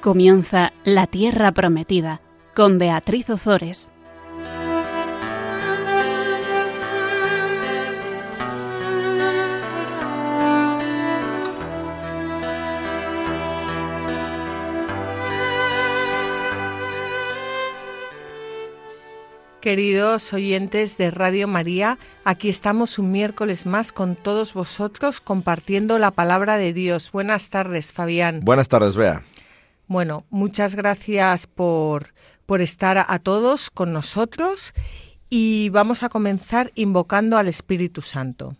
Comienza La Tierra Prometida con Beatriz Ozores. Queridos oyentes de Radio María, aquí estamos un miércoles más con todos vosotros compartiendo la palabra de Dios. Buenas tardes, Fabián. Buenas tardes, Bea. Bueno, muchas gracias por, por estar a todos con nosotros y vamos a comenzar invocando al Espíritu Santo.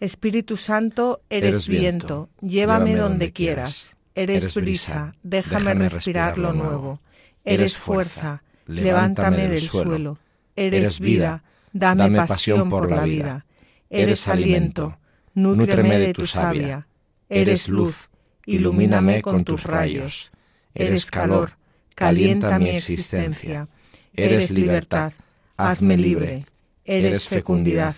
Espíritu Santo, eres, viento, llévame, donde, quieras. Eres, brisa, déjame, respirar, lo nuevo. Eres fuerza, levántame del suelo. Eres vida, dame pasión por la vida. Eres aliento, nútreme de tu savia. Eres luz, ilumíname con tus rayos. Eres calor, calienta mi existencia. Eres libertad, hazme libre. Eres fecundidad,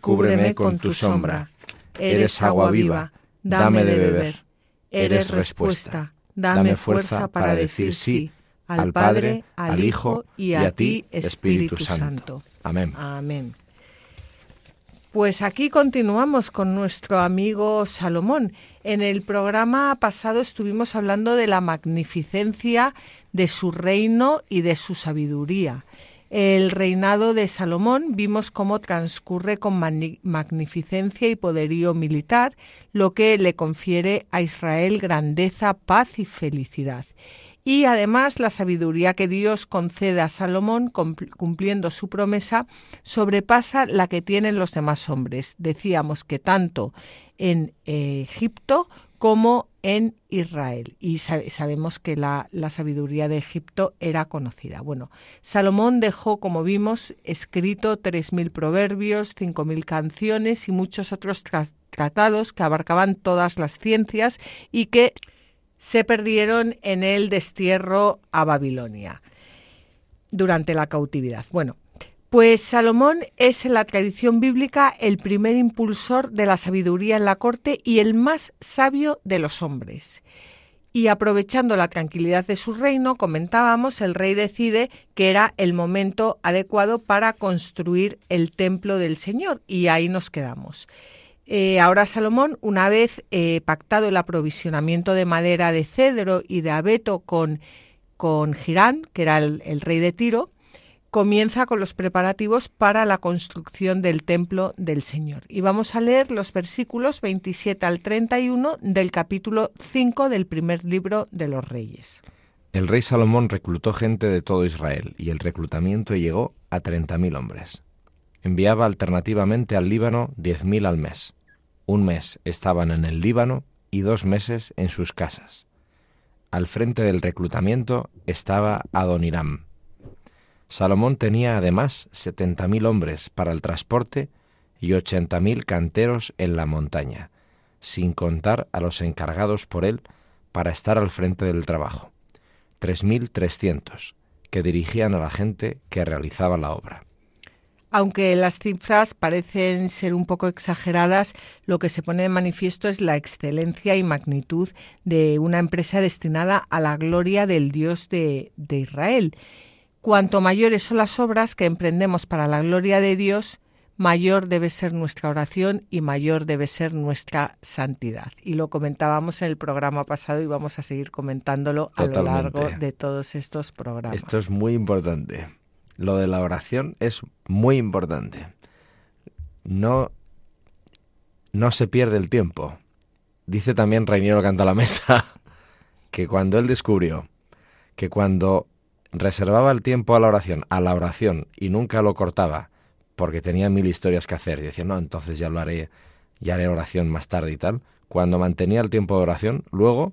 cúbreme con tu sombra. Eres agua viva, dame de beber. Eres respuesta, dame fuerza para decir sí al Padre, al Hijo y a ti, Espíritu Santo. Amén. Amén. Pues aquí continuamos con nuestro amigo Salomón. En el programa pasado estuvimos hablando de la magnificencia de su reino y de su sabiduría. El reinado de Salomón vimos cómo transcurre con magnificencia y poderío militar, lo que le confiere a Israel grandeza, paz y felicidad y además la sabiduría que Dios concede a Salomón cumpliendo su promesa sobrepasa la que tienen los demás hombres. Decíamos que tanto en Egipto como en Israel. Y sabemos que la, la, sabiduría de Egipto era conocida. Bueno, Salomón dejó, como vimos, escrito 3.000 proverbios, 5.000 canciones y muchos otros tratados que abarcaban todas las ciencias y que se perdieron en el destierro a Babilonia durante la cautividad. Bueno, pues Salomón es en la tradición bíblica el primer impulsor de la sabiduría en la corte y el más sabio de los hombres. Y aprovechando la tranquilidad de su reino, comentábamos, el rey decide que era el momento adecuado para construir el templo del Señor y ahí nos quedamos. Eh, ahora Salomón, una vez eh, pactado el aprovisionamiento de madera de cedro y de abeto con, con Girán, que era el, el rey de Tiro, comienza con los preparativos para la construcción del templo del Señor. Y vamos a leer los versículos 27 al 31 del capítulo 5 del primer libro de los Reyes. El rey Salomón reclutó gente de todo Israel y el reclutamiento llegó a 30.000 hombres. Enviaba alternativamente al Líbano 10.000 al mes un mes estaban en el Líbano y dos meses en sus casas. Al frente del reclutamiento estaba Adoniram. Salomón tenía además setenta mil hombres para el transporte y ochenta mil canteros en la montaña, sin contar a los encargados por él para estar al frente del trabajo, tres mil trescientos, que dirigían a la gente que realizaba la obra. Aunque las cifras parecen ser un poco exageradas, lo que se pone de manifiesto es la excelencia y magnitud de una empresa destinada a la gloria del Dios de, Israel. Cuanto mayores son las obras que emprendemos para la gloria de Dios, mayor debe ser nuestra oración y mayor debe ser nuestra santidad. Y lo comentábamos en el programa pasado y vamos a seguir comentándolo a lo largo de todos estos programas. Esto es muy importante lo de la oración es muy importante. No, no se pierde el tiempo. Dice también Reiniero Canta la Mesa que cuando él descubrió que cuando reservaba el tiempo a la oración, a la oración, y nunca lo cortaba, porque tenía mil historias que hacer, y decía, no, entonces ya lo haré, ya haré oración más tarde y tal, cuando mantenía el tiempo de oración, luego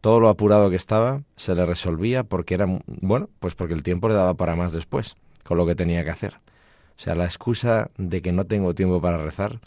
todo lo apurado que estaba se le resolvía porque era, bueno, pues porque el tiempo le daba para más después, con lo que tenía que hacer. O sea, la excusa de que no tengo tiempo para rezar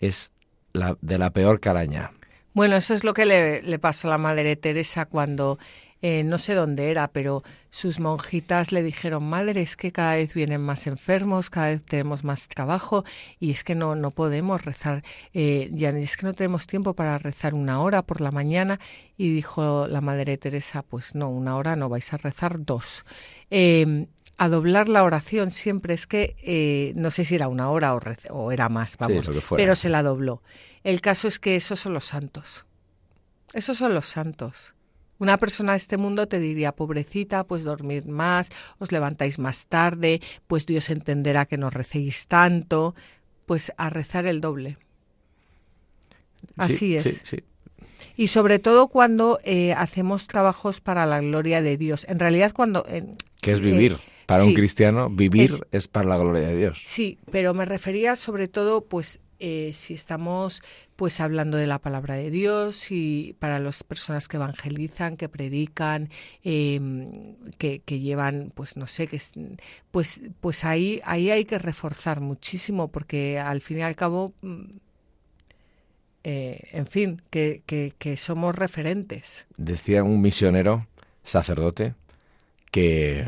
es la, de la peor calaña. Bueno, eso es lo que le, le pasó a la Madre Teresa cuando eh, no sé dónde era, pero sus monjitas le dijeron, madre, es que cada vez vienen más enfermos, cada vez tenemos más trabajo y es que no, no podemos rezar, eh, ya es que no tenemos tiempo para rezar una hora por la mañana. Y dijo la Madre Teresa, pues no, una hora no, vais a rezar dos. Eh, a doblar la oración siempre es que eh, no sé si era una hora o, o era más, vamos, pero se la dobló. El caso es que esos son los santos. Esos son los santos. Una persona de este mundo te diría, pobrecita, pues dormid más, os levantáis más tarde, pues Dios entenderá que no recéis tanto, pues a rezar el doble. Así es. Y sobre todo cuando eh, hacemos trabajos para la gloria de Dios. En realidad cuando... ¿Qué es vivir? Eh, para un cristiano, vivir es, para la gloria de Dios. Sí, pero me refería sobre todo, pues, eh, si estamos pues hablando de la palabra de Dios y para las personas que evangelizan, que predican, em, que, llevan, pues no sé, que pues, pues ahí, ahí hay que reforzar muchísimo porque al fin y al cabo, mm, eh, en fin, que, que somos referentes. Decía un misionero, sacerdote, que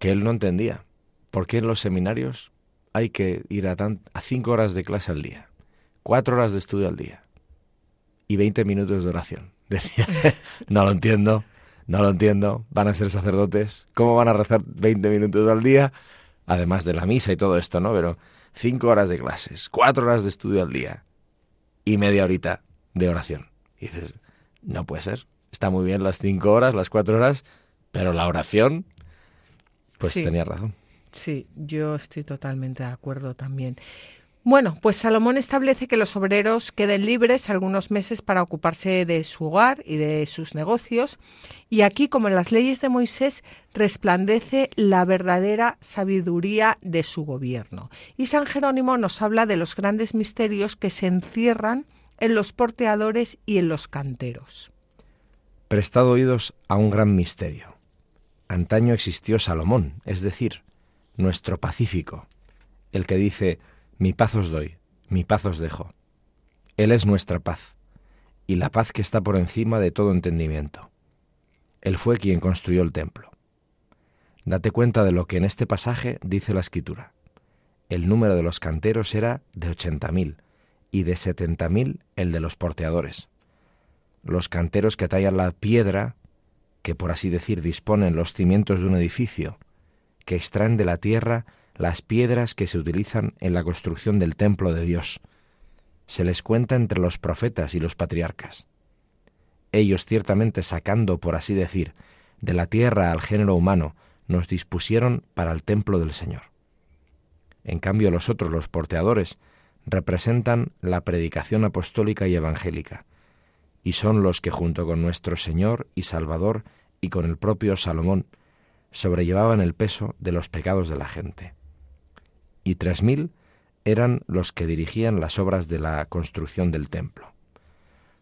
que él no entendía. ¿Por qué en los seminarios hay que ir a, a cinco horas de clase al día, cuatro horas de estudio al día y veinte minutos de oración? Decía, no lo entiendo, no lo entiendo, van a ser sacerdotes, ¿cómo van a rezar veinte minutos al día? Además de la misa y todo esto, ¿no? Pero cinco horas de clases, cuatro horas de estudio al día y media horita de oración. Y dices, no puede ser, está muy bien las cinco horas, las cuatro horas, pero la oración pues tenía razón. Sí, yo estoy totalmente de acuerdo también. Bueno, pues Salomón establece que los obreros queden libres algunos meses para ocuparse de su hogar y de sus negocios, y aquí, como en las leyes de Moisés, resplandece la verdadera sabiduría de su gobierno. Y San Jerónimo nos habla de los grandes misterios que se encierran en los porteadores y en los canteros. Prestado oídos a un gran misterio. Antaño existió Salomón, es decir, nuestro pacífico, el que dice, mi paz os doy, mi paz os dejo. Él es nuestra paz, y la paz que está por encima de todo entendimiento. Él fue quien construyó el templo. Date cuenta de lo que en este pasaje dice la escritura. El número de los canteros era de ochenta mil, y de setenta mil el de los porteadores. Los canteros que tallan la piedra que por así decir disponen los cimientos de un edificio, que extraen de la tierra las piedras que se utilizan en la construcción del templo de Dios. Se les cuenta entre los profetas y los patriarcas. Ellos ciertamente sacando, por así decir, de la tierra al género humano, nos dispusieron para el templo del Señor. En cambio los otros, los porteadores, representan la predicación apostólica y evangélica, y son los que junto con nuestro Señor y Salvador y con el propio Salomón sobrellevaban el peso de los pecados de la gente. Y tres mil eran los que dirigían las obras de la construcción del templo,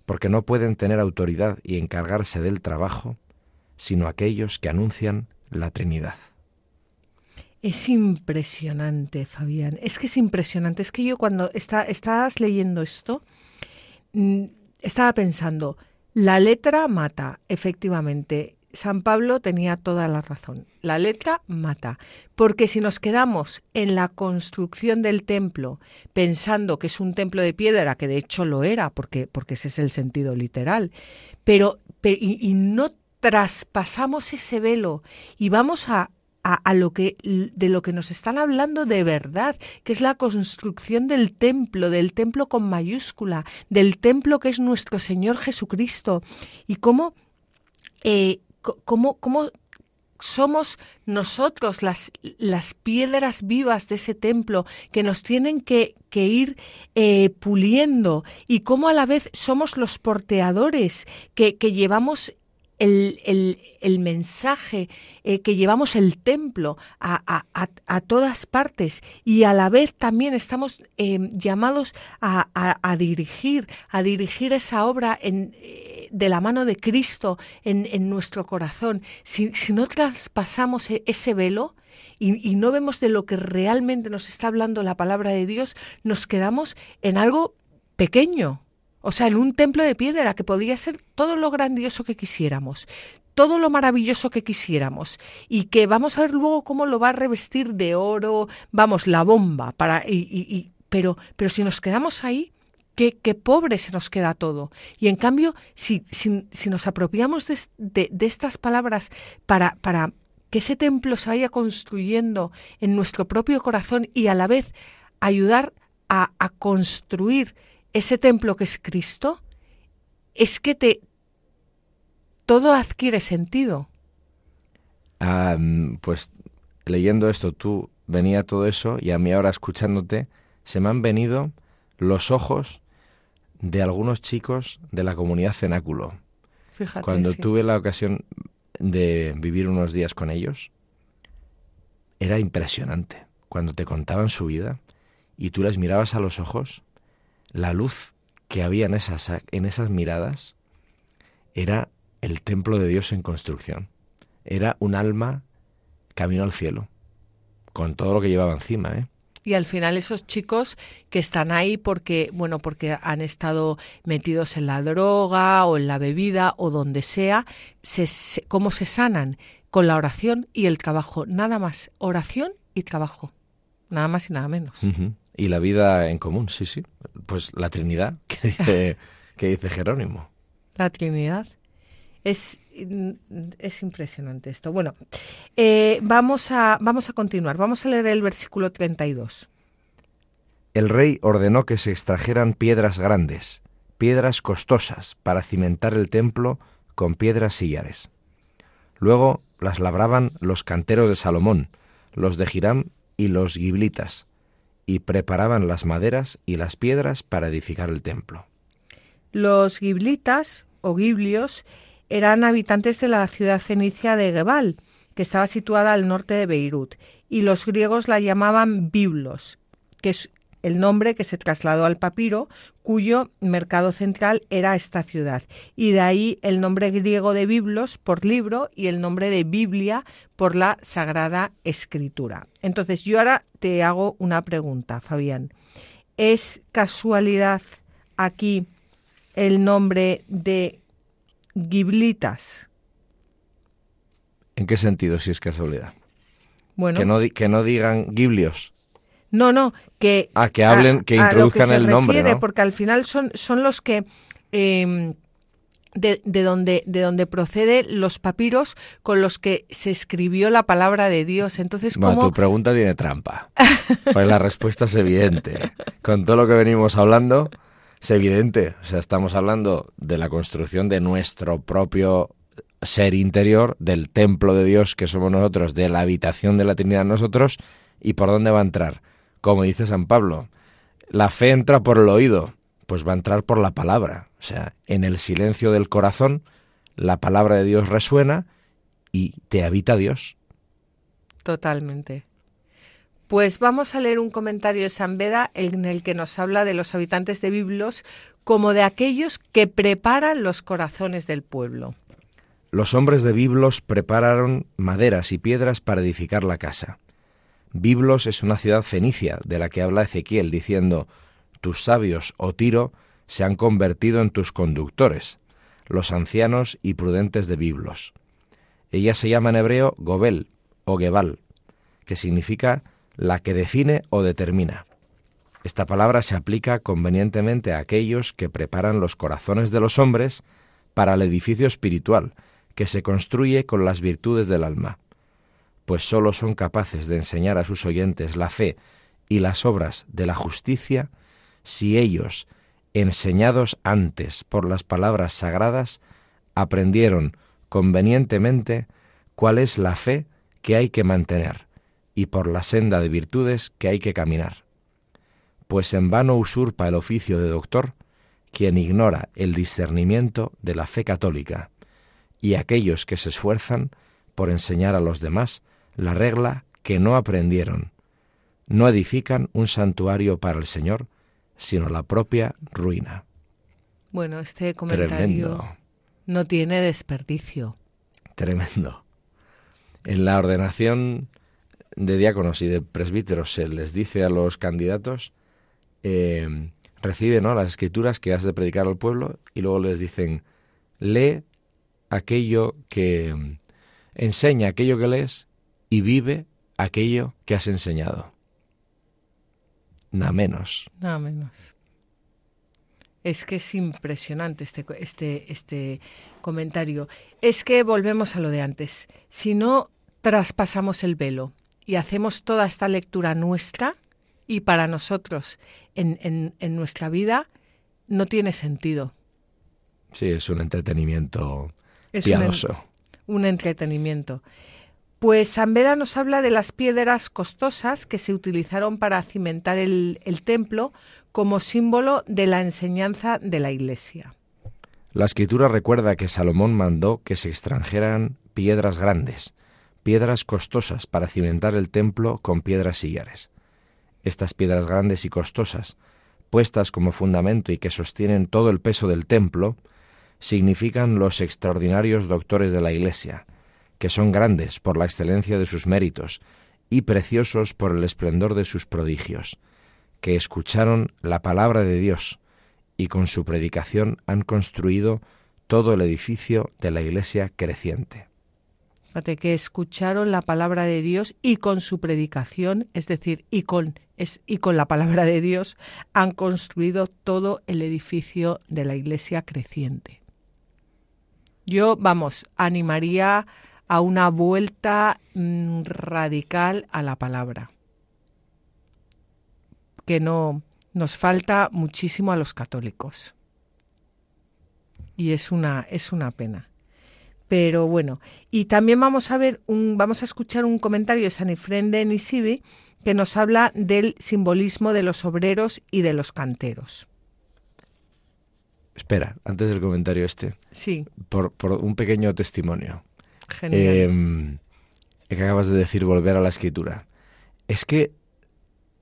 porque no pueden tener autoridad y encargarse del trabajo sino aquellos que anuncian la Trinidad. Es impresionante, Fabián. Es que es impresionante. Es que yo cuando está, estás leyendo esto, mm, estaba pensando, la letra mata, efectivamente. San Pablo tenía toda la razón. La letra mata. Porque si nos quedamos en la construcción del templo pensando que es un templo de piedra, que de hecho lo era, porque, porque ese es el sentido literal, pero, y no traspasamos ese velo y vamos a a, lo que de lo que nos están hablando de verdad, que es la construcción del templo, del templo con mayúscula, del templo que es nuestro Señor Jesucristo, y cómo, eh, cómo, somos nosotros las, piedras vivas de ese templo que nos tienen que, que ir eh, puliendo y cómo a la vez somos los porteadores que llevamos el, el, el mensaje eh, que llevamos el templo a, a, a, todas partes y a la vez también estamos em, llamados a, a, dirigir, a dirigir esa obra en, eh, de la mano de Cristo en, en nuestro corazón. Si, si, no traspasamos e, ese velo, y, y, no vemos de lo que realmente nos está hablando la palabra de Dios, nos quedamos en algo pequeño, o sea, en un templo de piedra que podía ser todo lo grandioso que quisiéramos. todo lo maravilloso que quisiéramos y que vamos a ver luego cómo lo va a revestir de oro, vamos, la bomba, para, y, pero, pero si nos quedamos ahí, Qué, qué, pobre se nos queda todo. Y en cambio, si, si, si nos apropiamos de, de, de, estas palabras para, para que ese templo se vaya construyendo en nuestro propio corazón y a la vez ayudar a, a construir ese templo que es Cristo, es que te todo adquiere sentido. pues leyendo esto, tú venía todo eso y a mí ahora escuchándote, se me han venido los ojos de algunos chicos de la comunidad Cenáculo. Fíjate, Cuando sí. tuve la ocasión de vivir unos días con ellos, era impresionante. Cuando te contaban su vida y tú les mirabas a los ojos, la luz que había en esas, en esas miradas era el templo de Dios en construcción. Era un alma camino al cielo, con todo lo que llevaba encima, ¿eh? Y al final esos chicos que están ahí porque, bueno, porque han estado metidos en la droga o en la bebida o donde sea, se, se, ¿cómo se sanan? Con la oración y el trabajo. Nada más. Oración y trabajo. Nada más y nada menos. Uh -huh. Y la vida en común, sí, sí. Pues la Trinidad, que dice, que dice Jerónimo. La Trinidad. Es, es impresionante esto. Bueno, eh, vamos, a, vamos a continuar. Vamos a leer el versículo 32. El rey ordenó que se extrajeran piedras grandes, piedras costosas, para cimentar el templo con piedras sillares. Luego las labraban los canteros de Salomón, los de Hiram y los giblitas, y preparaban las maderas y las piedras para edificar el templo. Los giblitas o giblios eran habitantes de la ciudad fenicia de Gebal, que estaba situada al norte de Beirut, y los griegos la llamaban biblos, que el nombre que se trasladó al papiro, cuyo mercado central era esta ciudad. Y de ahí el nombre griego de biblos por libro y el nombre de Biblia por la Sagrada Escritura. Entonces yo ahora te hago una pregunta, Fabián. ¿Es casualidad aquí el nombre de Giblitas? ¿En qué sentido si es casualidad? Bueno, que no, que no digan giblios. No, no, que... Ah, que hablen, que introduzcan que el nombre, refiere, ¿no? Porque al final son, son los que... Eh, de, de, donde, de donde proceden los papiros con los que se escribió la palabra de Dios. Entonces, bueno, ¿cómo? tu pregunta tiene trampa. pues la respuesta es evidente. Con todo lo que venimos hablando, es evidente. O sea, estamos hablando de la construcción de nuestro propio ser interior, del templo de Dios que somos nosotros, de la habitación de la Trinidad nosotros, y por dónde va a entrar. Como dice San Pablo, la fe entra por el oído, pues va a entrar por la palabra. O sea, en el silencio del corazón, la palabra de Dios resuena y te habita Dios. Totalmente. Pues vamos a leer un comentario de San Beda en el que nos habla de los habitantes de Biblos como de aquellos que preparan los corazones del pueblo. Los hombres de Biblos prepararon maderas y piedras para edificar la casa. Biblos es una ciudad fenicia de la que habla Ezequiel diciendo, tus sabios, oh Tiro, se han convertido en tus conductores, los ancianos y prudentes de Biblos. Ella se llama en hebreo Gobel o Gebal, que significa la que define o determina. Esta palabra se aplica convenientemente a aquellos que preparan los corazones de los hombres para el edificio espiritual, que se construye con las virtudes del alma, pues sólo son capaces de enseñar a sus oyentes la fe y las obras de la justicia si ellos, enseñados antes por las palabras sagradas, aprendieron convenientemente cuál es la fe que hay que mantener y por la senda de virtudes que hay que caminar. Pues en vano usurpa el oficio de doctor quien ignora el discernimiento de la fe católica, y aquellos que se esfuerzan por enseñar a los demás la regla que no aprendieron. No edifican un santuario para el Señor, sino la propia ruina. Bueno, este comentario Tremendo. no tiene desperdicio. Tremendo. En la ordenación de diáconos y de presbíteros se les dice a los candidatos, eh, recibe ¿no? las escrituras que has de predicar al pueblo y luego les dicen, lee aquello que enseña aquello que lees y vive aquello que has enseñado. Nada menos. Nada menos. Es que es impresionante este, este, este comentario. Es que volvemos a lo de antes. Si no traspasamos el velo y hacemos toda esta lectura nuestra y para nosotros en, en, nuestra vida, no tiene sentido. Sí, es un entretenimiento piadoso. Un, entretenimiento. Pues San Beda nos habla de las piedras costosas que se utilizaron para cimentar el, el templo como símbolo de la enseñanza de la Iglesia. La escritura recuerda que Salomón mandó que se extranjeran piedras grandes, piedras costosas para cimentar el templo con piedras sillares. Estas piedras grandes y costosas, puestas como fundamento y que sostienen todo el peso del templo, significan los extraordinarios doctores de la Iglesia, que son grandes por la excelencia de sus méritos y preciosos por el esplendor de sus prodigios, que escucharon la palabra de Dios y con su predicación han construido todo el edificio de la Iglesia creciente. Fíjate que escucharon la palabra de Dios y con su predicación, es decir, y con, es, y con la palabra de Dios, han construido todo el edificio de la Iglesia creciente. Yo, vamos, animaría a una vuelta mm, radical a la palabra que no nos falta muchísimo a los católicos. Y es una, es una pena. Pero bueno, y también vamos a ver un, vamos a escuchar un comentario de San Ifrén de Nisibi que nos habla del simbolismo de los obreros y de los canteros. Espera, antes del comentario este. Sí. Por, un pequeño testimonio. Genial. Eh, que acabas de decir volver a la escritura. Es que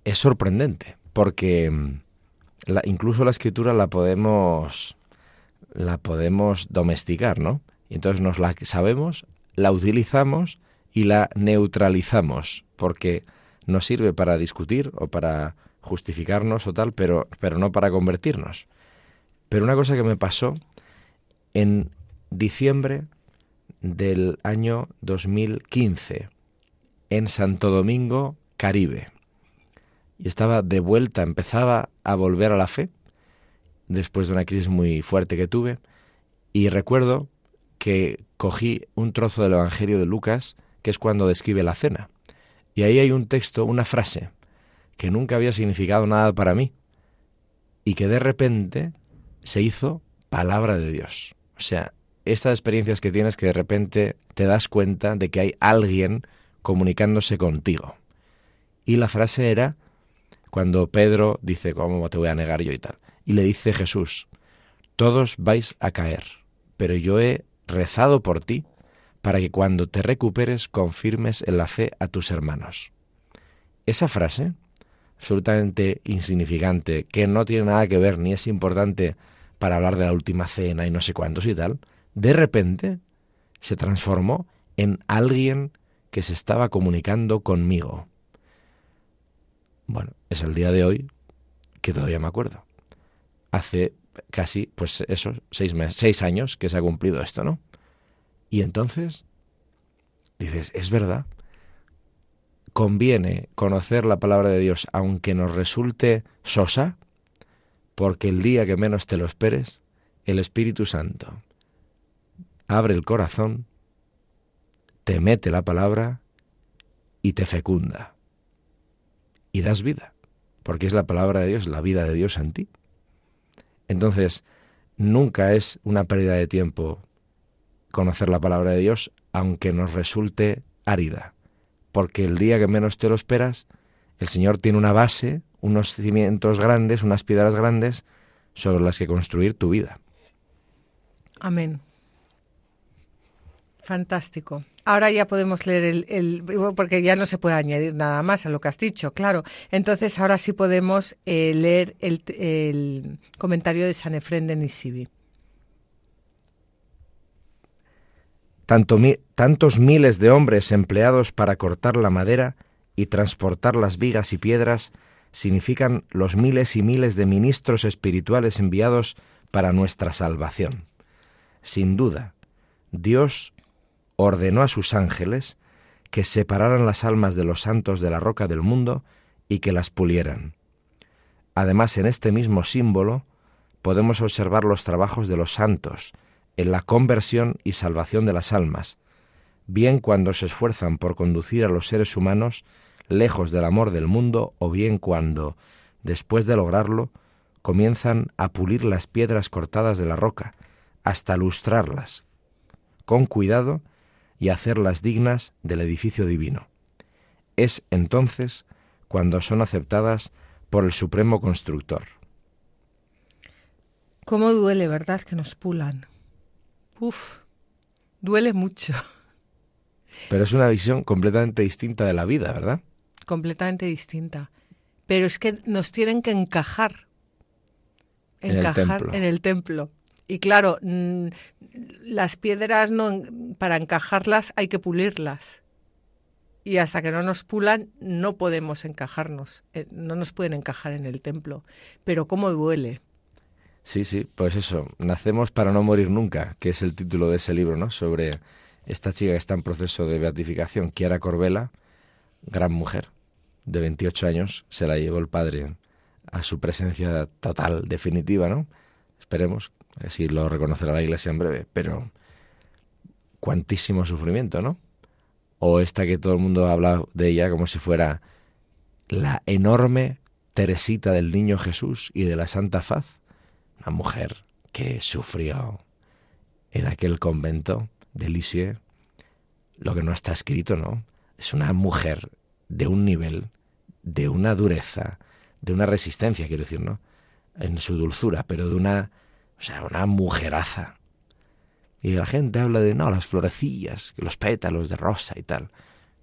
es sorprendente, porque mm, incluso la escritura la podemos, la podemos domesticar, ¿no? Y entonces nos la sabemos, la utilizamos y la neutralizamos, porque nos sirve para discutir o para justificarnos o tal, pero, pero no para convertirnos. Pero una cosa que me pasó en diciembre del año 2015 en Santo Domingo, Caribe y estaba de vuelta, empezaba a volver a la fe después de una crisis muy fuerte que tuve y recuerdo que cogí un trozo del Evangelio de Lucas, que es cuando describe la cena. Y ahí hay un texto, una frase, que nunca había significado nada para mí, y que de repente se hizo palabra de Dios. O sea, estas experiencias que tienes que de repente te das cuenta de que hay alguien comunicándose contigo. Y la frase era, cuando Pedro dice, ¿cómo te voy a negar yo y tal? Y le dice Jesús, todos vais a caer, pero yo he rezado por ti para que cuando te recuperes confirmes en la fe a tus hermanos. Esa frase, absolutamente insignificante, que no tiene nada que ver ni es importante para hablar de la última cena y no sé cuántos y tal, de repente se transformó en alguien que se estaba comunicando conmigo. Bueno, es el día de hoy que todavía me acuerdo. Hace casi, pues eso, seis, meses, seis años que se ha cumplido esto, ¿no? Y entonces dices, es verdad, conviene conocer la palabra de Dios aunque nos resulte sosa, porque el día que menos te lo esperes, el Espíritu Santo abre el corazón, te mete la palabra y te fecunda y das vida, porque es la palabra de Dios, la vida de Dios en ti. Entonces, nunca es una pérdida de tiempo conocer la palabra de Dios, aunque nos resulte árida, porque el día que menos te lo esperas, el Señor tiene una base, unos cimientos grandes, unas piedras grandes sobre las que construir tu vida. Amén. Fantástico. Ahora ya podemos leer el, porque ya no se puede añadir nada más a lo que has dicho, claro. Entonces ahora sí podemos eh, leer el, comentario de San Efrén de Nisibi. tantos miles de hombres empleados para cortar la madera y transportar las vigas y piedras significan los miles y miles de ministros espirituales enviados para nuestra salvación. Sin duda, Dios ordenó a sus ángeles que separaran las almas de los santos de la roca del mundo y que las pulieran. Además, en este mismo símbolo podemos observar los trabajos de los santos en la conversión y salvación de las almas, bien cuando se esfuerzan por conducir a los seres humanos lejos del amor del mundo o bien cuando, después de lograrlo, comienzan a pulir las piedras cortadas de la roca hasta lustrarlas, con cuidado y hacerlas dignas del edificio divino. Es entonces cuando son aceptadas por el Supremo Constructor. ¿Cómo duele, verdad, que nos pulan? Uf, duele mucho. Pero es una visión completamente distinta de la vida, ¿verdad? Completamente distinta. Pero es que nos tienen que encajar. Encajar en el templo. Y claro, las piedras no, para encajarlas hay que pulirlas. Y hasta que no nos pulan no podemos encajarnos, eh, no nos pueden encajar en el templo. Pero cómo duele. Sí, sí, pues eso, nacemos para no morir nunca, que es el título de ese libro, ¿no? Sobre esta chica que está en proceso de beatificación, Kiara Corbela, gran mujer, de 28 años, se la llevó el padre a su presencia total, definitiva, ¿no? Esperemos, así lo reconocerá la Iglesia en breve, pero cuantísimo sufrimiento, ¿no? O esta que todo el mundo habla de ella como si fuera la enorme Teresita del Niño Jesús y de la Santa Faz, una mujer que sufrió en aquel convento de Lisieux lo que no está escrito, ¿no? Es una mujer de un nivel, de una dureza, de una resistencia, quiero decir, ¿no? En su dulzura, pero de una, o sea, una mujeraza. Y la gente habla de, no, las florecillas, los pétalos de rosa y tal.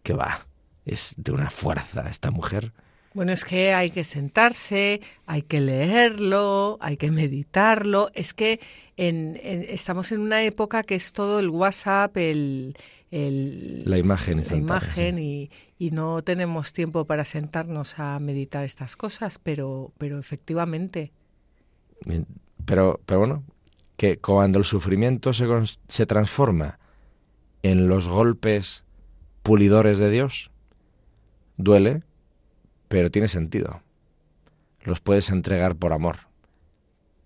Que va, es de una fuerza esta mujer. Bueno, es que hay que sentarse, hay que leerlo, hay que meditarlo. Es que en, estamos en una época que es todo el WhatsApp, el, la imagen, la imagen y, y, no tenemos tiempo para sentarnos a meditar estas cosas, pero, pero efectivamente. Pero, pero bueno, que cuando el sufrimiento se, se transforma en los golpes pulidores de Dios, duele, pero tiene sentido. Los puedes entregar por amor.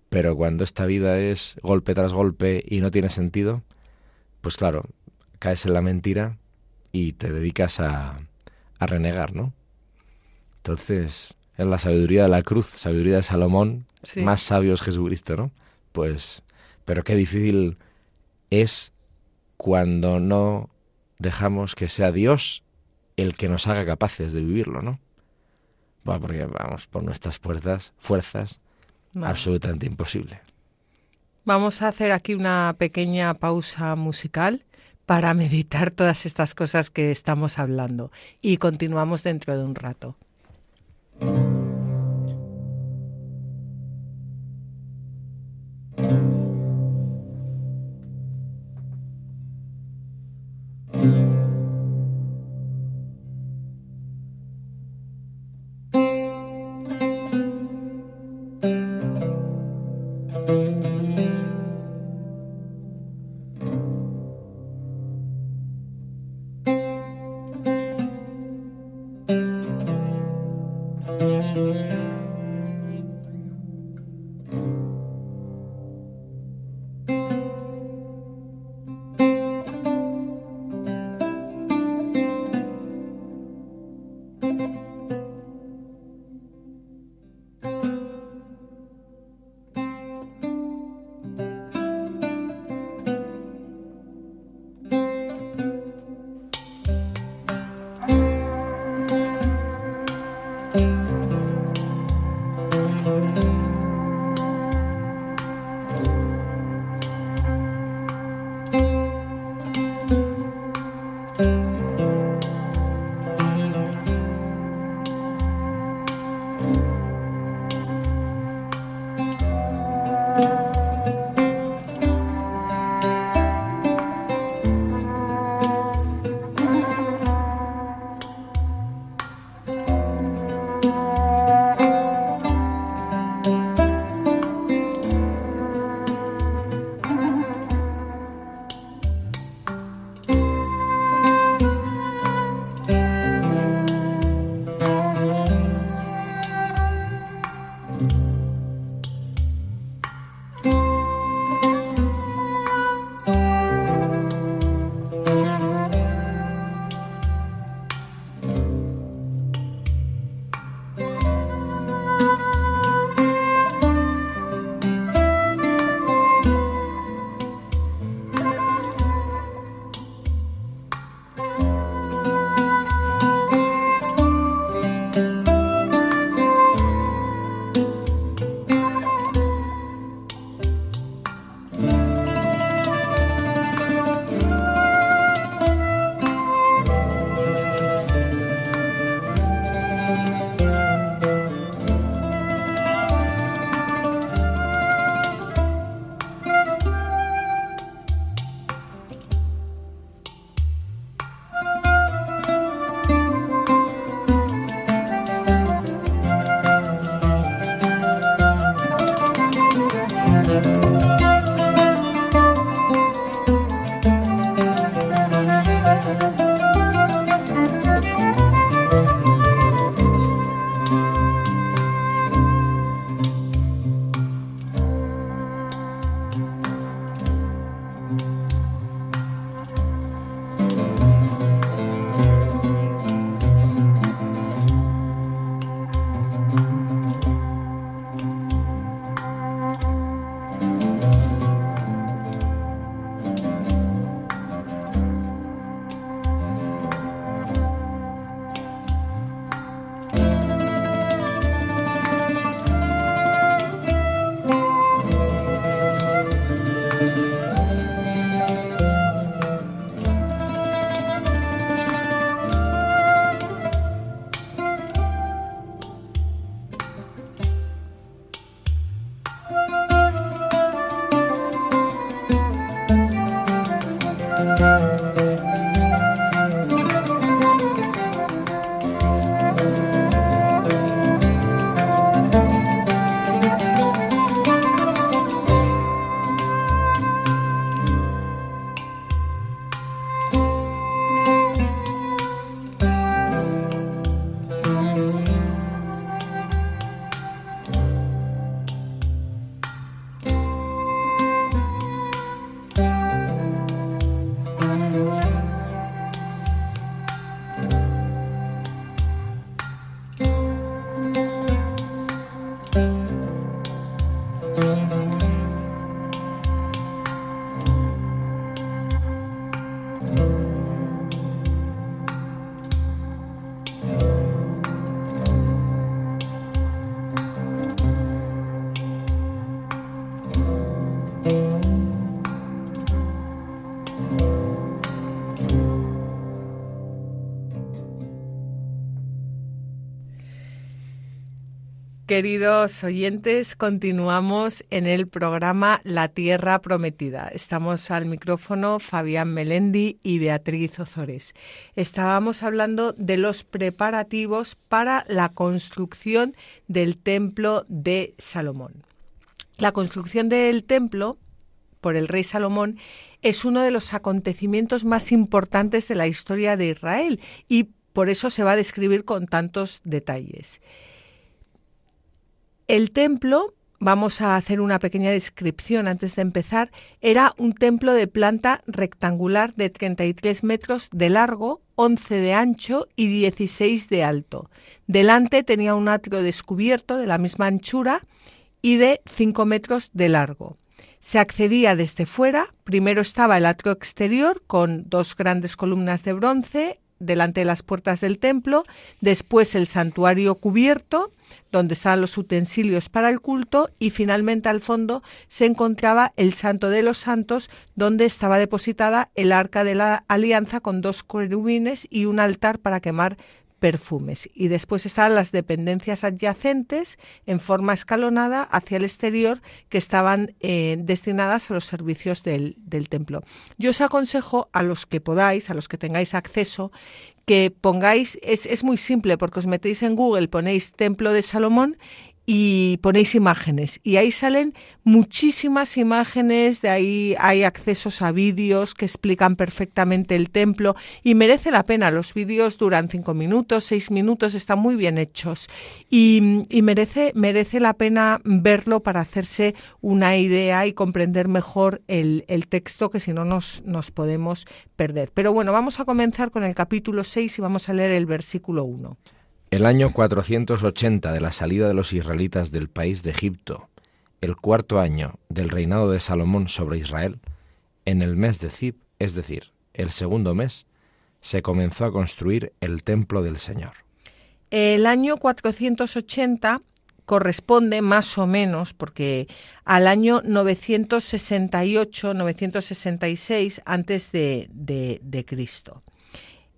Pero cuando esta vida es golpe tras golpe y no tiene sentido, pues claro, caes en la mentira y te dedicas a, a renegar, ¿no? Entonces, es la sabiduría de la cruz, sabiduría de Salomón, más sabio es Jesucristo, ¿no? Pues, pero qué difícil es cuando no dejamos que sea Dios el que nos haga capaces de vivirlo, ¿no? Bueno, porque vamos, por nuestras fuerzas, fuerzas, absolutamente imposible. Vamos a hacer aquí una pequeña pausa musical para meditar todas estas cosas que estamos hablando y continuamos dentro de un rato. Queridos oyentes, continuamos en el programa La Tierra Prometida. Estamos al micrófono Fabián Melendi y Beatriz Ozores. Estábamos hablando de los preparativos para la construcción del Templo de Salomón. La construcción del templo por el rey Salomón es uno de los acontecimientos más importantes de la historia de Israel y por eso se va a describir con tantos detalles. El templo, vamos a hacer una pequeña descripción antes de empezar, era un templo de planta rectangular de 33 metros de largo, 11 de ancho y 16 de alto. Delante tenía un atrio descubierto de la misma anchura y de 5 metros de largo. Se accedía desde fuera, primero estaba el atrio exterior con dos grandes columnas de bronce delante de las puertas del templo, después el santuario cubierto, donde estaban los utensilios para el culto, y finalmente al fondo se encontraba el Santo de los Santos, donde estaba depositada el arca de la alianza con dos querubines y un altar para quemar perfumes. Y después estaban las dependencias adyacentes en forma escalonada hacia el exterior que estaban eh, destinadas a los servicios del, del templo. Yo os aconsejo a los que podáis, a los que tengáis acceso, que pongáis, es, es, muy simple porque os metéis en Google, ponéis Templo de Salomón y ponéis imágenes y ahí salen muchísimas imágenes, de ahí hay accesos a vídeos que explican perfectamente el templo y merece la pena. Los vídeos duran cinco minutos, seis minutos, están muy bien hechos y, merece, merece la pena verlo para hacerse una idea y comprender mejor el, el texto que si no nos, nos podemos perder. Pero bueno, vamos a comenzar con el capítulo 6 y vamos a leer el versículo 1. El año 480 de la salida de los israelitas del país de Egipto, el cuarto año del reinado de Salomón sobre Israel, en el mes de Zib, es decir, el segundo mes, se comenzó a construir el templo del Señor. El año 480 corresponde más o menos, porque al año 968-966 antes de, de, de, Cristo.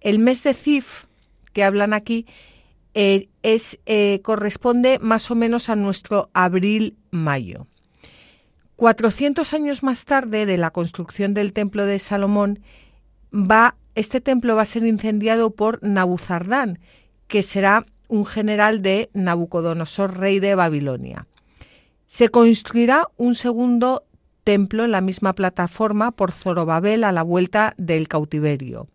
El mes de Zib, que hablan aquí, eh, es, eh, corresponde más o menos a nuestro abril-mayo. 400 años más tarde de la construcción del templo de Salomón, va, este templo va a ser incendiado por Nabuzardán, que será un general de Nabucodonosor, rey de Babilonia. Se construirá un segundo templo en la misma plataforma por Zorobabel a la vuelta del cautiverio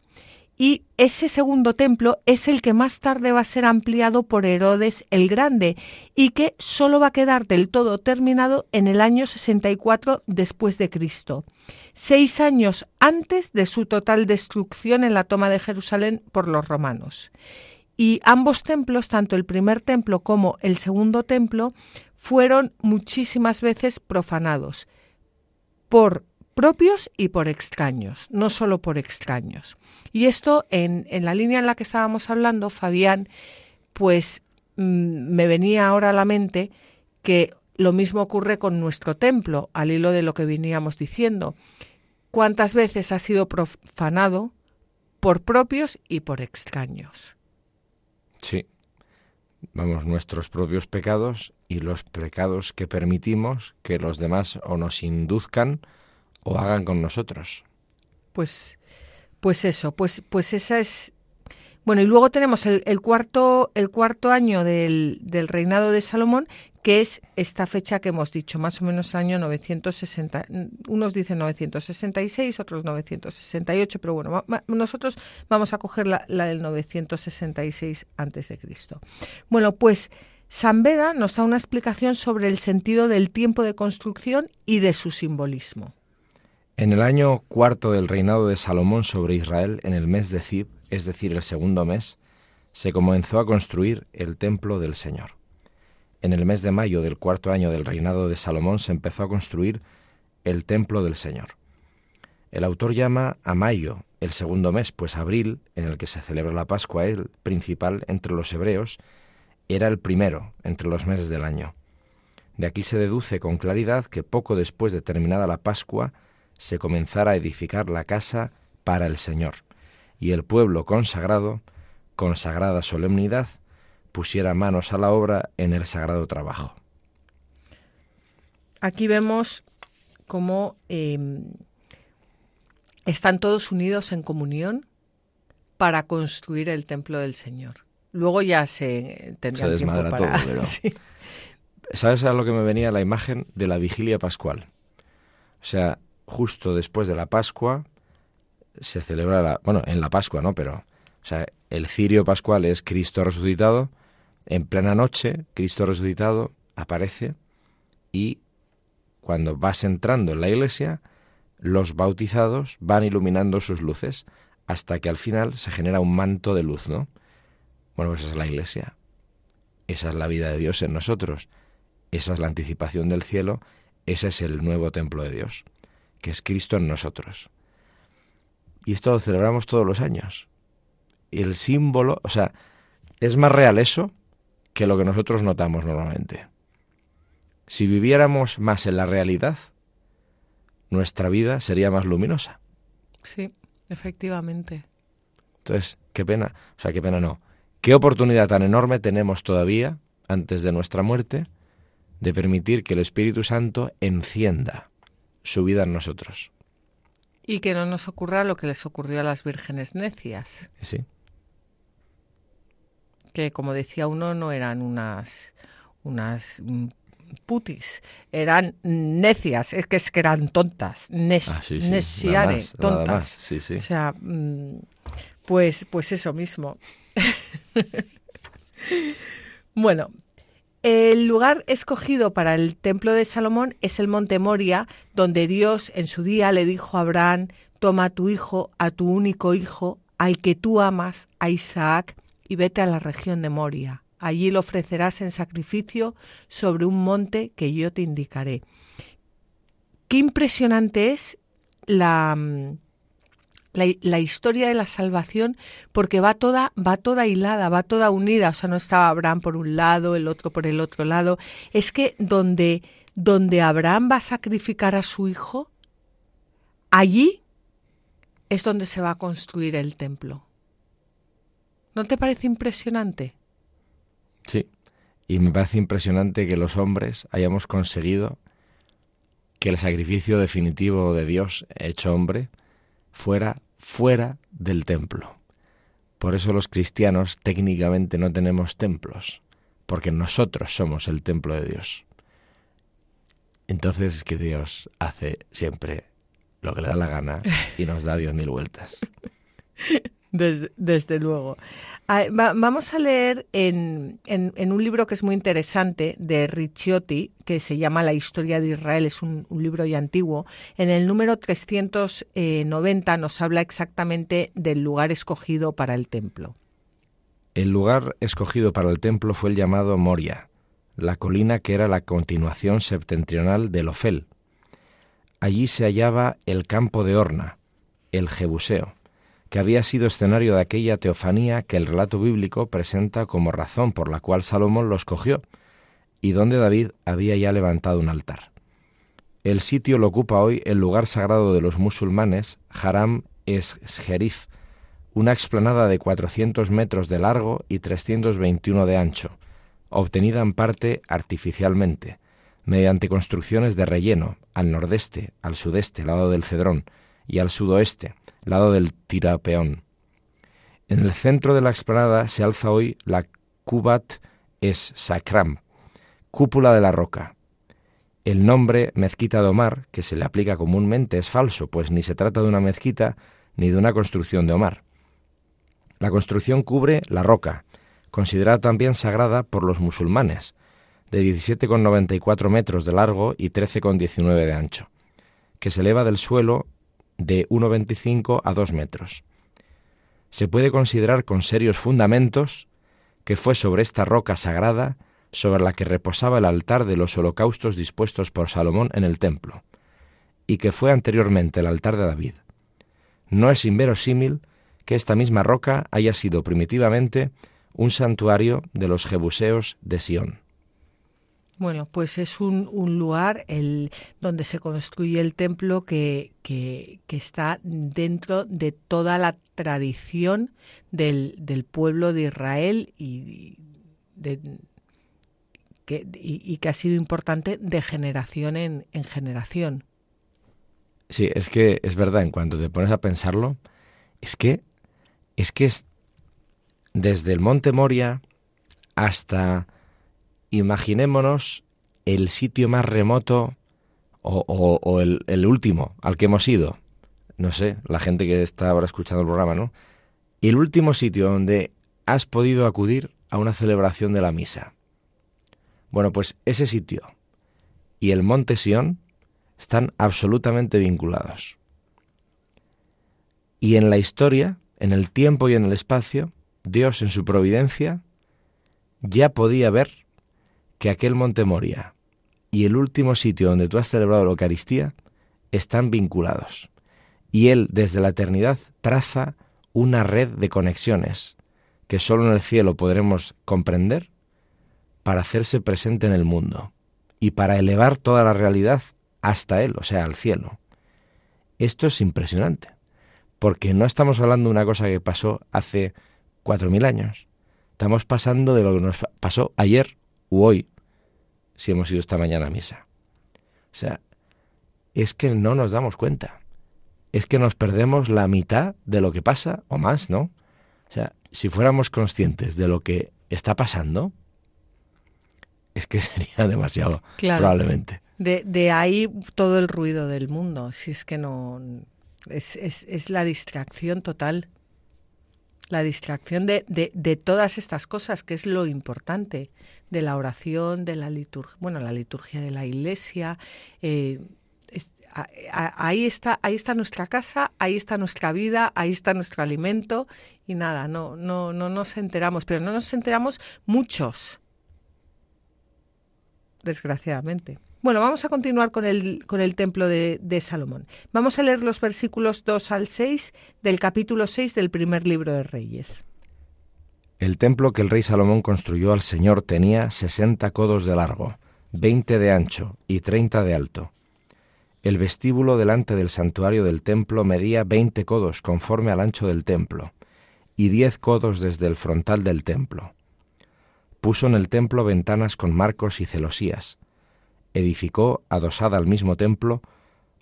y ese segundo templo es el que más tarde va a ser ampliado por Herodes el Grande y que solo va a quedar del todo terminado en el año 64 después de Cristo, seis años antes de su total destrucción en la toma de Jerusalén por los romanos. Y ambos templos, tanto el primer templo como el segundo templo, fueron muchísimas veces profanados por propios y por extraños, no solo por extraños. Y esto, en, en la línea en la que estábamos hablando, Fabián, pues mm, me venía ahora a la mente que lo mismo ocurre con nuestro templo, al hilo de lo que veníamos diciendo. ¿Cuántas veces ha sido profanado por propios y por extraños? Sí. Vamos, nuestros propios pecados y los pecados que permitimos que los demás o nos induzcan o hagan con nosotros. Pues, pues eso, pues, pues esa es. Bueno, y luego tenemos el, el cuarto, el cuarto año del, del, reinado de Salomón, que es esta fecha que hemos dicho, más o menos el año 960. Unos dicen 966, otros 968, pero bueno, nosotros vamos a coger la, la del 966 antes de Cristo. Bueno, pues San Beda nos da una explicación sobre el sentido del tiempo de construcción y de su simbolismo. En el año cuarto del reinado de Salomón sobre Israel, en el mes de Zib, es decir, el segundo mes, se comenzó a construir el templo del Señor. En el mes de mayo del cuarto año del reinado de Salomón se empezó a construir el templo del Señor. El autor llama a mayo el segundo mes, pues abril, en el que se celebra la Pascua, el principal entre los hebreos, era el primero entre los meses del año. De aquí se deduce con claridad que poco después de terminada la Pascua, se comenzara a edificar la casa para el Señor, y el pueblo consagrado, con sagrada solemnidad, pusiera manos a la obra en el sagrado trabajo. Aquí vemos cómo em, están todos unidos en comunión para construir el templo del Señor. Luego ya se tendrá se desmadra todo, pero... ¿Sabes a lo que me venía la imagen de la vigilia pascual? O sea, justo después de la Pascua se celebra la, bueno, en la Pascua, ¿no? Pero, o sea, el cirio pascual es Cristo resucitado. En plena noche, Cristo resucitado aparece y cuando vas entrando en la iglesia, los bautizados van iluminando sus luces hasta que al final se genera un manto de luz, ¿no? Bueno, pues esa es la iglesia. Esa es la vida de Dios en nosotros. Esa es la anticipación del cielo. Ese es el nuevo templo de Dios, que es Cristo en nosotros. Y esto lo celebramos todos los años. Y el símbolo, o sea, es más real eso que lo que nosotros notamos normalmente. Si viviéramos más en la realidad, nuestra vida sería más luminosa. Sí, efectivamente. Entonces, qué pena, o sea, qué pena no. Qué oportunidad tan enorme tenemos todavía, antes de nuestra muerte, de permitir que el Espíritu Santo encienda su vida en nosotros. Y que no nos ocurra lo que les ocurrió a las vírgenes necias. Sí. Que como decía uno, no eran unas, unas mm, putis, eran necias, es que, es que eran tontas, nes, Ah, sí, sí, más, tontas. sí. O sea, mm, pues, pues eso mismo. bueno, el lugar escogido para el templo de Salomón es el monte Moria, donde Dios en su día le dijo a Abraham, toma a tu hijo, a tu único hijo, al que tú amas, a Isaac, y vete a la región de Moria. Allí lo ofrecerás en sacrificio sobre un monte que yo te indicaré. Qué impresionante es la, mm, la, historia de la salvación porque va toda, va toda hilada, va toda unida. O sea, no estaba Abraham por un lado, el otro por el otro lado. Es que donde, donde Abraham va a sacrificar a su hijo, allí es donde se va a construir el templo. ¿No te parece impresionante? Sí, y me parece impresionante que los hombres hayamos conseguido que el sacrificio definitivo de Dios hecho hombre fuera fuera del templo. Por eso los cristianos técnicamente no tenemos templos, porque nosotros somos el templo de Dios. Entonces es que Dios hace siempre lo que le da la gana y nos da diez mil vueltas. Desde, luego. Ah, va, vamos a leer en, en, un libro que es muy interesante de Ricciotti, que se llama La historia de Israel, es un, un libro ya antiguo. En el número 390 nos habla exactamente del lugar escogido para el templo. El lugar escogido para el templo fue el llamado Moria, la colina que era la continuación septentrional del Ofel. Allí se hallaba el campo de Orna, el Jebuseo que había sido escenario de aquella teofanía que el relato bíblico presenta como razón por la cual Salomón lo escogió, y donde David había ya levantado un altar. El sitio lo ocupa hoy el lugar sagrado de los musulmanes, Haram es Sherif, una explanada de 400 metros de largo y 321 de ancho, obtenida en parte artificialmente, mediante construcciones de relleno al nordeste, al sudeste, lado del Cedrón, y al sudoeste, lado del Tirapeón. En el centro de la explanada se alza hoy la Kubat es Sakram, cúpula de la roca. El nombre mezquita de Omar, que se le aplica comúnmente, es falso, pues ni se trata de una mezquita ni de una construcción de Omar. La construcción cubre la roca, considerada también sagrada por los musulmanes, de 17,94 metros de largo y 13,19 de ancho, que se eleva del suelo de 1,25 a 2 metros. Se puede considerar con serios fundamentos que fue sobre esta roca sagrada sobre la que reposaba el altar de los holocaustos dispuestos por Salomón en el templo, y que fue anteriormente el altar de David. No es inverosímil que esta misma roca haya sido primitivamente un santuario de los jebuseos de Sión. Bueno, pues es un, un lugar el, donde se construye el templo que, que, está dentro de toda la tradición del, del pueblo de Israel y, de, que, y, y, que ha sido importante de generación en, en generación. Sí, es que es verdad, en cuanto te pones a pensarlo, es que es que es desde el Monte Moria hasta imaginémonos el sitio más remoto o, el, último al que hemos ido. No sé, la gente que está ahora escuchando el programa, ¿no? El último sitio donde has podido acudir a una celebración de la misa. Bueno, pues ese sitio y el Monte Sión están absolutamente vinculados. Y en la historia, en el tiempo y en el espacio, Dios en su providencia ya podía ver que aquel monte Moria y el último sitio donde tú has celebrado la Eucaristía están vinculados. Y Él desde la eternidad traza una red de conexiones que sólo en el cielo podremos comprender para hacerse presente en el mundo y para elevar toda la realidad hasta Él, o sea, al cielo. Esto es impresionante, porque no estamos hablando de una cosa que pasó hace cuatro mil años. Estamos pasando de lo que nos pasó ayer u hoy, si hemos ido esta mañana a misa. O sea, es que no nos damos cuenta. Es que nos perdemos la mitad de lo que pasa, o más, ¿no? O sea, si fuéramos conscientes de lo que está pasando, es que sería demasiado, claro. probablemente. De, de, ahí todo el ruido del mundo, si es que no... Es, es, es la distracción total. La distracción de, de, de, todas estas cosas, que es lo importante, de la oración, de la liturgia, bueno, la liturgia de la iglesia. Eh, ahí, está, ahí está nuestra casa, ahí está nuestra vida, ahí está nuestro alimento y nada, no, no, no nos enteramos, pero no nos enteramos muchos, desgraciadamente. Bueno, vamos a continuar con el, con el templo de, de, Salomón. Vamos a leer los versículos 2 al 6 del capítulo 6 del primer libro de Reyes. El templo que el rey Salomón construyó al Señor tenía sesenta codos de largo, veinte de ancho y treinta de alto. El vestíbulo delante del santuario del templo medía veinte codos conforme al ancho del templo, y diez codos desde el frontal del templo. Puso en el templo ventanas con marcos y celosías, edificó, adosada al mismo templo,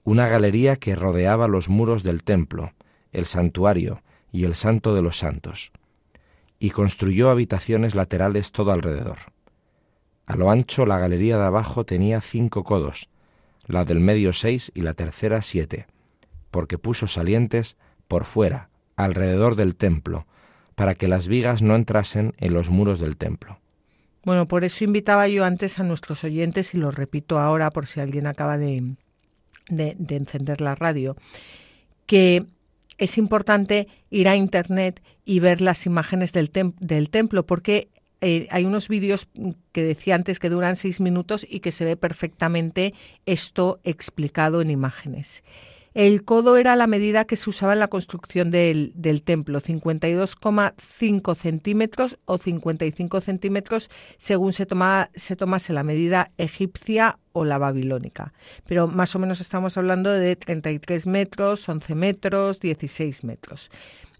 una galería que rodeaba los muros del templo, el santuario y el santo de los santos, y construyó habitaciones laterales todo alrededor. A lo ancho la galería de abajo tenía cinco codos, la del medio seis y la tercera siete, porque puso salientes por fuera, alrededor del templo, para que las vigas no entrasen en los muros del templo. Bueno, por eso invitaba yo antes a nuestros oyentes, y lo repito ahora por si alguien acaba de, de, de encender la radio, que es importante ir a Internet y ver las imágenes del, tem del templo, porque eh, hay unos vídeos que decía antes que duran seis minutos y que se ve perfectamente esto explicado en imágenes. El codo era la medida que se usaba en la construcción del, del templo, 52,5 centímetros o 55 centímetros según se, toma, se tomase la medida egipcia o la babilónica. Pero más o menos estamos hablando de 33 metros, 11 metros, 16 metros.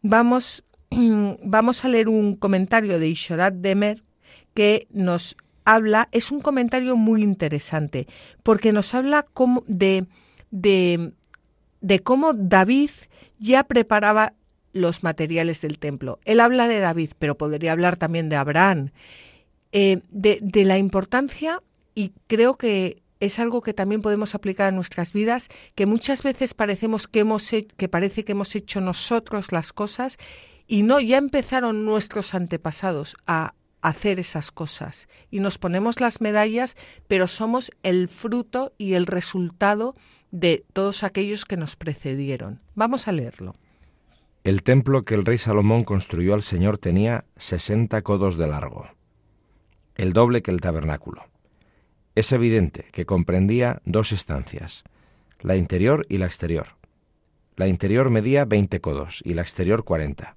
Vamos, vamos a leer un comentario de Ishorat Demer que nos habla, es un comentario muy interesante, porque nos habla como de, de de cómo David ya preparaba los materiales del templo. Él habla de David, pero podría hablar también de Abraham, eh, de, de, la importancia, y creo que es algo que también podemos aplicar a nuestras vidas, que muchas veces parecemos que, hemos que parece que hemos hecho nosotros las cosas y no, ya empezaron nuestros antepasados a hacer esas cosas y nos ponemos las medallas, pero somos el fruto y el resultado de todos aquellos que nos precedieron. Vamos a leerlo. El templo que el rey Salomón construyó al Señor tenía sesenta codos de largo, el doble que el tabernáculo. Es evidente que comprendía dos estancias, la interior y la exterior. La interior medía veinte codos y la exterior cuarenta.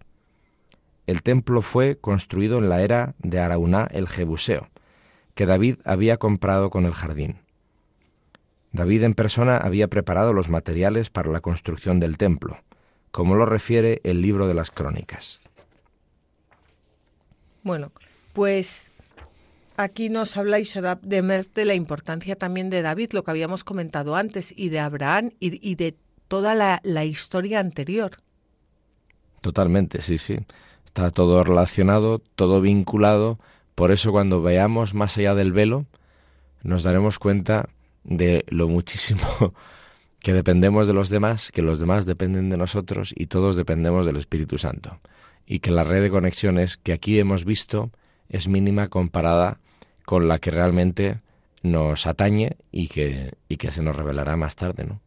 El templo fue construido en la era de Arauná el Jebuseo, que David había comprado con el jardín. David en persona había preparado los materiales para la construcción del templo, como lo refiere el libro de las crónicas. Bueno, pues aquí nos habláis de, de la importancia también de David, lo que habíamos comentado antes, y de Abraham y, de toda la, la historia anterior. Totalmente, sí, sí. Está todo relacionado, todo vinculado. Por eso cuando veamos más allá del velo, nos daremos cuenta de lo muchísimo que dependemos de los demás, que los demás dependen de nosotros y todos dependemos del Espíritu Santo. Y que la red de conexiones que aquí hemos visto es mínima comparada con la que realmente nos atañe y que, y que se nos revelará más tarde, ¿no?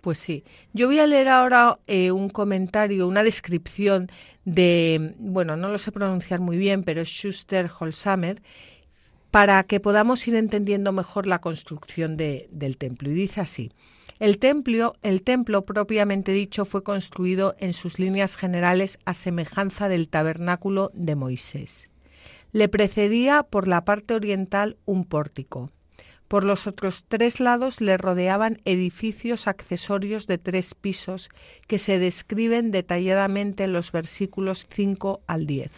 Pues sí. Yo voy a leer ahora eh, un comentario, una descripción de, bueno, no lo sé pronunciar muy bien, pero Schuster Holzhammer, para que podamos ir entendiendo mejor la construcción del templo. Y dice así, el templo, el templo propiamente dicho fue construido en sus líneas generales a semejanza del tabernáculo de Moisés. Le precedía por la parte oriental un pórtico. Por los otros tres lados le rodeaban edificios accesorios de tres pisos que se describen detalladamente en los versículos 5 al 10.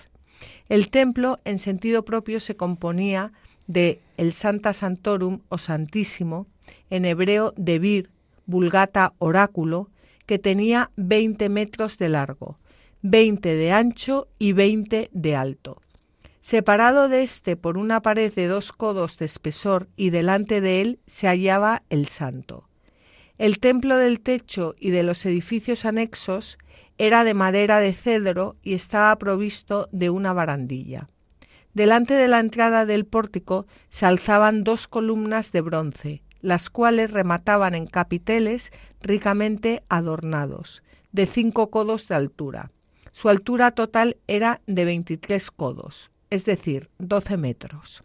El templo, en sentido propio, se componía de el Santa Santorum o Santísimo, en hebreo Debir, vulgata oráculo, que tenía 20 metros de largo, 20 de ancho y 20 de alto. Separado de éste por una pared de dos codos de espesor y delante de él se hallaba el santo. El templo del techo y de los edificios anexos era de madera de cedro y estaba provisto de una barandilla. Delante de la entrada del pórtico se alzaban dos columnas de bronce, las cuales remataban en capiteles ricamente adornados, de cinco codos de altura. Su altura total era de veintitrés codos es decir, doce metros.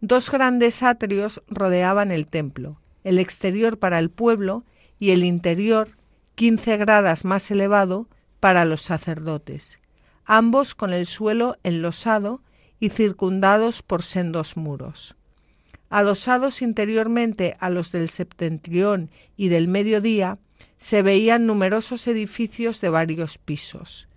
Dos grandes atrios rodeaban el templo, el exterior para el pueblo y el interior, quince gradas más elevado, para los sacerdotes, ambos con el suelo enlosado y circundados por sendos muros. Adosados interiormente a los del septentrión y del mediodía, se veían numerosos edificios de varios pisos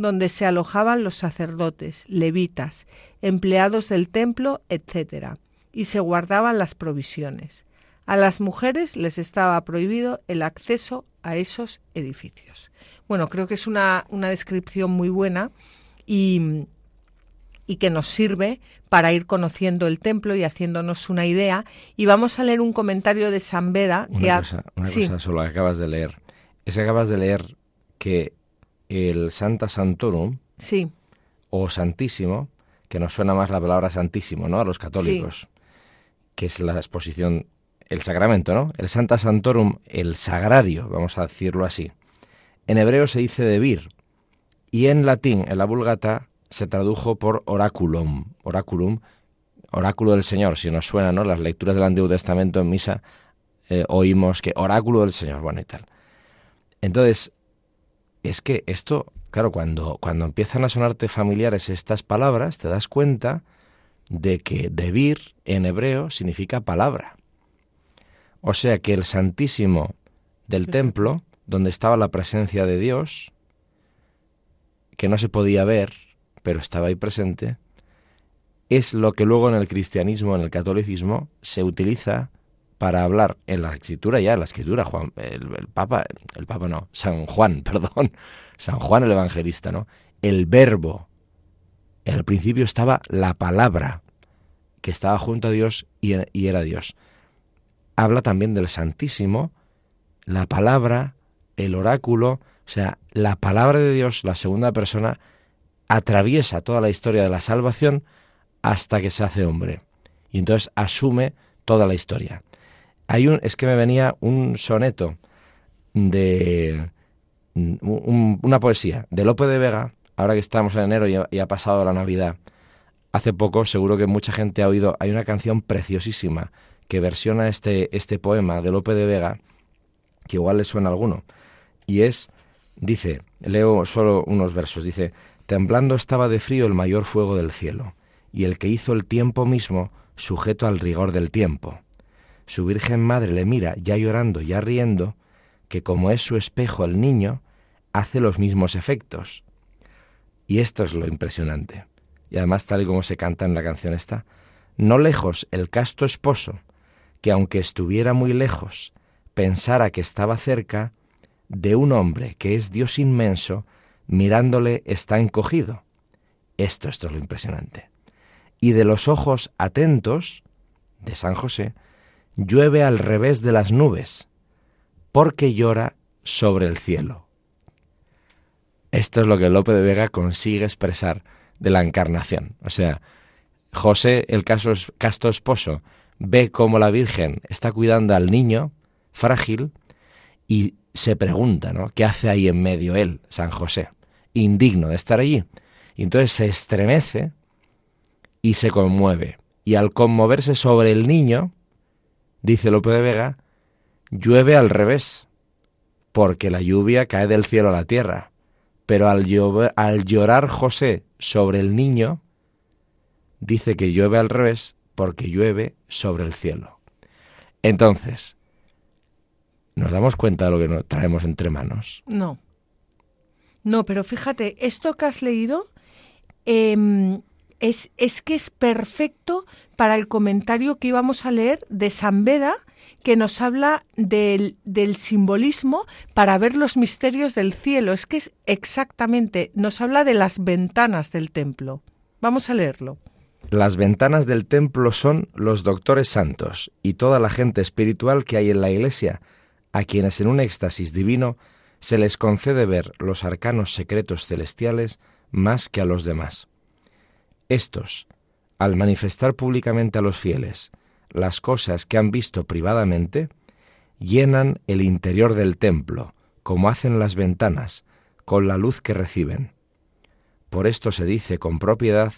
donde se alojaban los sacerdotes, levitas, empleados del templo, etc., y se guardaban las provisiones. A las mujeres les estaba prohibido el acceso a esos edificios. Bueno, creo que es una, una descripción muy buena y, y que nos sirve para ir conociendo el templo y haciéndonos una idea. Y vamos a leer un comentario de San Beda. Una, que cosa, una cosa solo que acabas de leer. Es que acabas de leer que el Santa Santorum sí. o Santísimo, que nos suena más la palabra Santísimo, ¿no? A los católicos, que es la exposición, el sacramento, ¿no? El Santa Santorum, el sagrario, vamos a decirlo así. En hebreo se dice debir y en latín, en la Vulgata, se tradujo por oraculum, oraculum, oráculo del Señor, si nos suena, ¿no? Las lecturas del Antiguo Testamento en misa eh, oímos que oráculo del Señor, bueno y tal. Entonces, es que esto, claro, cuando, cuando empiezan a sonarte familiares estas palabras, te das cuenta de que debir en hebreo significa palabra. O sea que el Santísimo del templo, donde estaba la presencia de Dios, que no se podía ver, pero estaba ahí presente, es lo que luego en el cristianismo, en el catolicismo, se utiliza para hablar en la escritura ya, en la escritura, Juan, el, Papa, el Papa no, San Juan, perdón, San Juan el Evangelista, ¿no? El verbo. Al principio estaba la palabra, que estaba junto a Dios y, y era Dios. Habla también del Santísimo, la palabra, el oráculo, o sea, la palabra de Dios, la segunda persona, atraviesa toda la historia de la salvación hasta que se hace hombre. Y entonces asume toda la historia. Hay un, es que me venía un soneto de una poesía de Lope de Vega, ahora que estamos en enero y ha, pasado la Navidad. Hace poco, seguro que mucha gente ha oído, hay una canción preciosísima que versiona este, este poema de Lope de Vega, que igual le suena a alguno. Y es, dice, leo solo unos versos, dice, temblando estaba de frío el mayor fuego del cielo, y el que hizo el tiempo mismo sujeto al rigor del tiempo. Su Virgen Madre le mira, ya llorando, ya riendo, que como es su espejo el niño, hace los mismos efectos. Y esto es lo impresionante. Y además, tal como se canta en la canción esta, no lejos el casto esposo, que aunque estuviera muy lejos, pensara que estaba cerca, de un hombre que es Dios inmenso, mirándole está encogido. Esto, esto es lo impresionante. Y de los ojos atentos de San José, llueve al revés de las nubes, porque llora sobre el cielo. Esto es lo que Lope de Vega consigue expresar de la encarnación. O sea, José, el caso, casto esposo, ve cómo la Virgen está cuidando al niño frágil y se pregunta, ¿no? ¿Qué hace ahí en medio él, San José? Indigno de estar allí. Y entonces se estremece y se conmueve. Y al conmoverse sobre el niño, dice Lope de Vega, llueve al revés, porque la lluvia cae del cielo a la tierra. Pero al, llorar José sobre el niño, dice que llueve al revés, porque llueve sobre el cielo. Entonces, ¿nos damos cuenta de lo que traemos entre manos? No. No, pero fíjate, esto que has leído em, es, es que es perfecto para el comentario que íbamos a leer de San Beda, que nos habla del, del, simbolismo para ver los misterios del cielo. Es que es exactamente, nos habla de las ventanas del templo. Vamos a leerlo. Las ventanas del templo son los doctores santos y toda la gente espiritual que hay en la iglesia, a quienes en un éxtasis divino se les concede ver los arcanos secretos celestiales más que a los demás. Estos, al manifestar públicamente a los fieles las cosas que han visto privadamente, llenan el interior del templo, como hacen las ventanas, con la luz que reciben. Por esto se dice con propiedad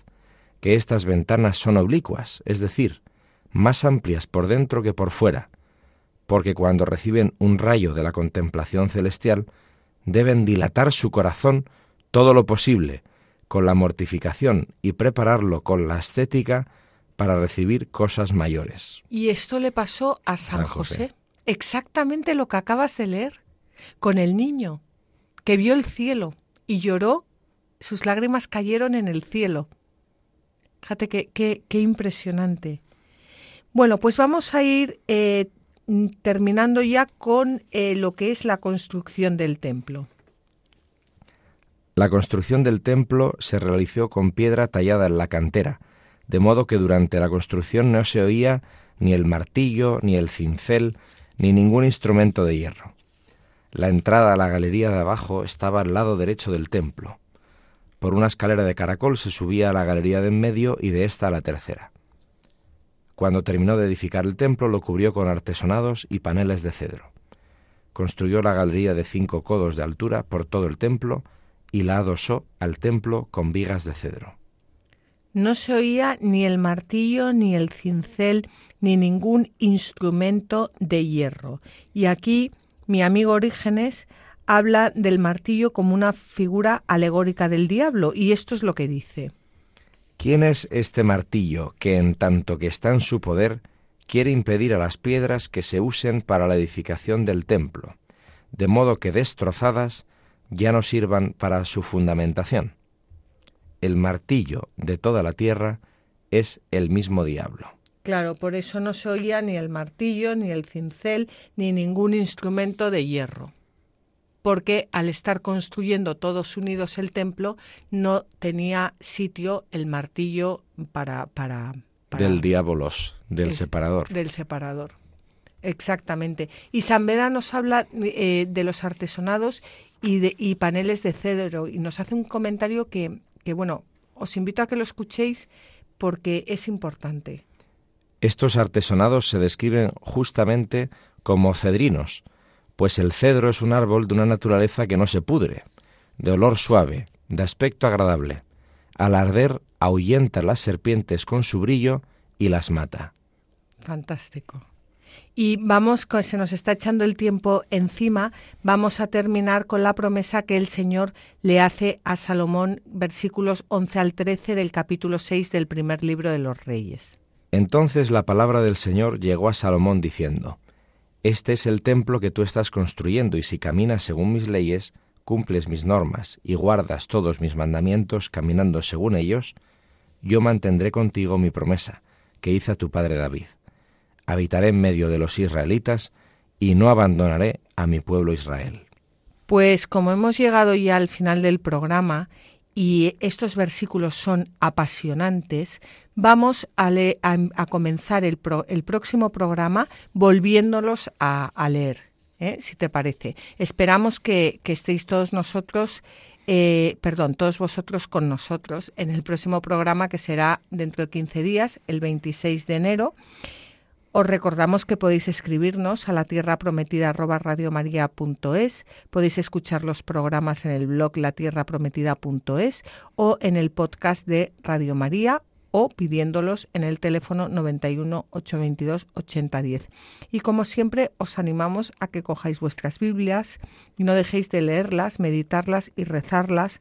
que estas ventanas son oblicuas, es decir, más amplias por dentro que por fuera, porque cuando reciben un rayo de la contemplación celestial, deben dilatar su corazón todo lo posible, con la mortificación y prepararlo con la estética para recibir cosas mayores. Y esto le pasó a San, José. Exactamente lo que acabas de leer, con el niño, que vio el cielo y lloró, sus lágrimas cayeron en el cielo. Fíjate qué, qué, impresionante. Bueno, pues vamos a ir eh, terminando ya con eh, lo que es la construcción del templo. La construcción del templo se realizó con piedra tallada en la cantera, de modo que durante la construcción no se oía ni el martillo, ni el cincel, ni ningún instrumento de hierro. La entrada a la galería de abajo estaba al lado derecho del templo. Por una escalera de caracol se subía a la galería de en medio y de esta a la tercera. Cuando terminó de edificar el templo lo cubrió con artesonados y paneles de cedro. Construyó la galería de cinco codos de altura por todo el templo y la adosó al templo con vigas de cedro. No se oía ni el martillo, ni el cincel, ni ningún instrumento de hierro. Y aquí mi amigo Orígenes habla del martillo como una figura alegórica del diablo, y esto es lo que dice. ¿Quién es este martillo que en tanto que está en su poder quiere impedir a las piedras que se usen para la edificación del templo, de modo que destrozadas ya no sirvan para su fundamentación? El martillo de toda la tierra es el mismo diablo. Claro, por eso no se oía ni el martillo, ni el cincel, ni ningún instrumento de hierro porque al estar construyendo todos unidos el templo no tenía sitio el martillo para... para, del diabolos, del separador. Del separador, exactamente. Y San Beda nos habla eh, de los artesonados y, de, y paneles de cedro y nos hace un comentario que, que, bueno, os invito a que lo escuchéis porque es importante. Estos artesonados se describen justamente como cedrinos, pues el cedro es un árbol de una naturaleza que no se pudre, de olor suave, de aspecto agradable. Al arder ahuyenta las serpientes con su brillo y las mata. Fantástico. Y vamos, se nos está echando el tiempo encima, vamos a terminar con la promesa que el Señor le hace a Salomón, versículos 11 al 13 del capítulo 6 del primer libro de los Reyes. Entonces la palabra del Señor llegó a Salomón diciendo, Este es el templo que tú estás construyendo, y si caminas según mis leyes, cumples mis normas y guardas todos mis mandamientos caminando según ellos, yo mantendré contigo mi promesa, que hice a tu padre David. Habitaré en medio de los israelitas y no abandonaré a mi pueblo Israel. Pues como hemos llegado ya al final del programa y estos versículos son apasionantes, vamos a, comenzar el, próximo programa volviéndolos a, leer, ¿eh? si te parece. Esperamos que, estéis todos nosotros eh, perdón, todos vosotros con nosotros en el próximo programa que será dentro de 15 días, el 26 de enero. Os recordamos que podéis escribirnos a la tierra prometida podéis escuchar los programas en el blog latierraprometida.es o en el podcast de Radio María o pidiéndolos en el teléfono 91 822 8010. Y como siempre, os animamos a que cojáis vuestras Biblias y no dejéis de leerlas, meditarlas y rezarlas,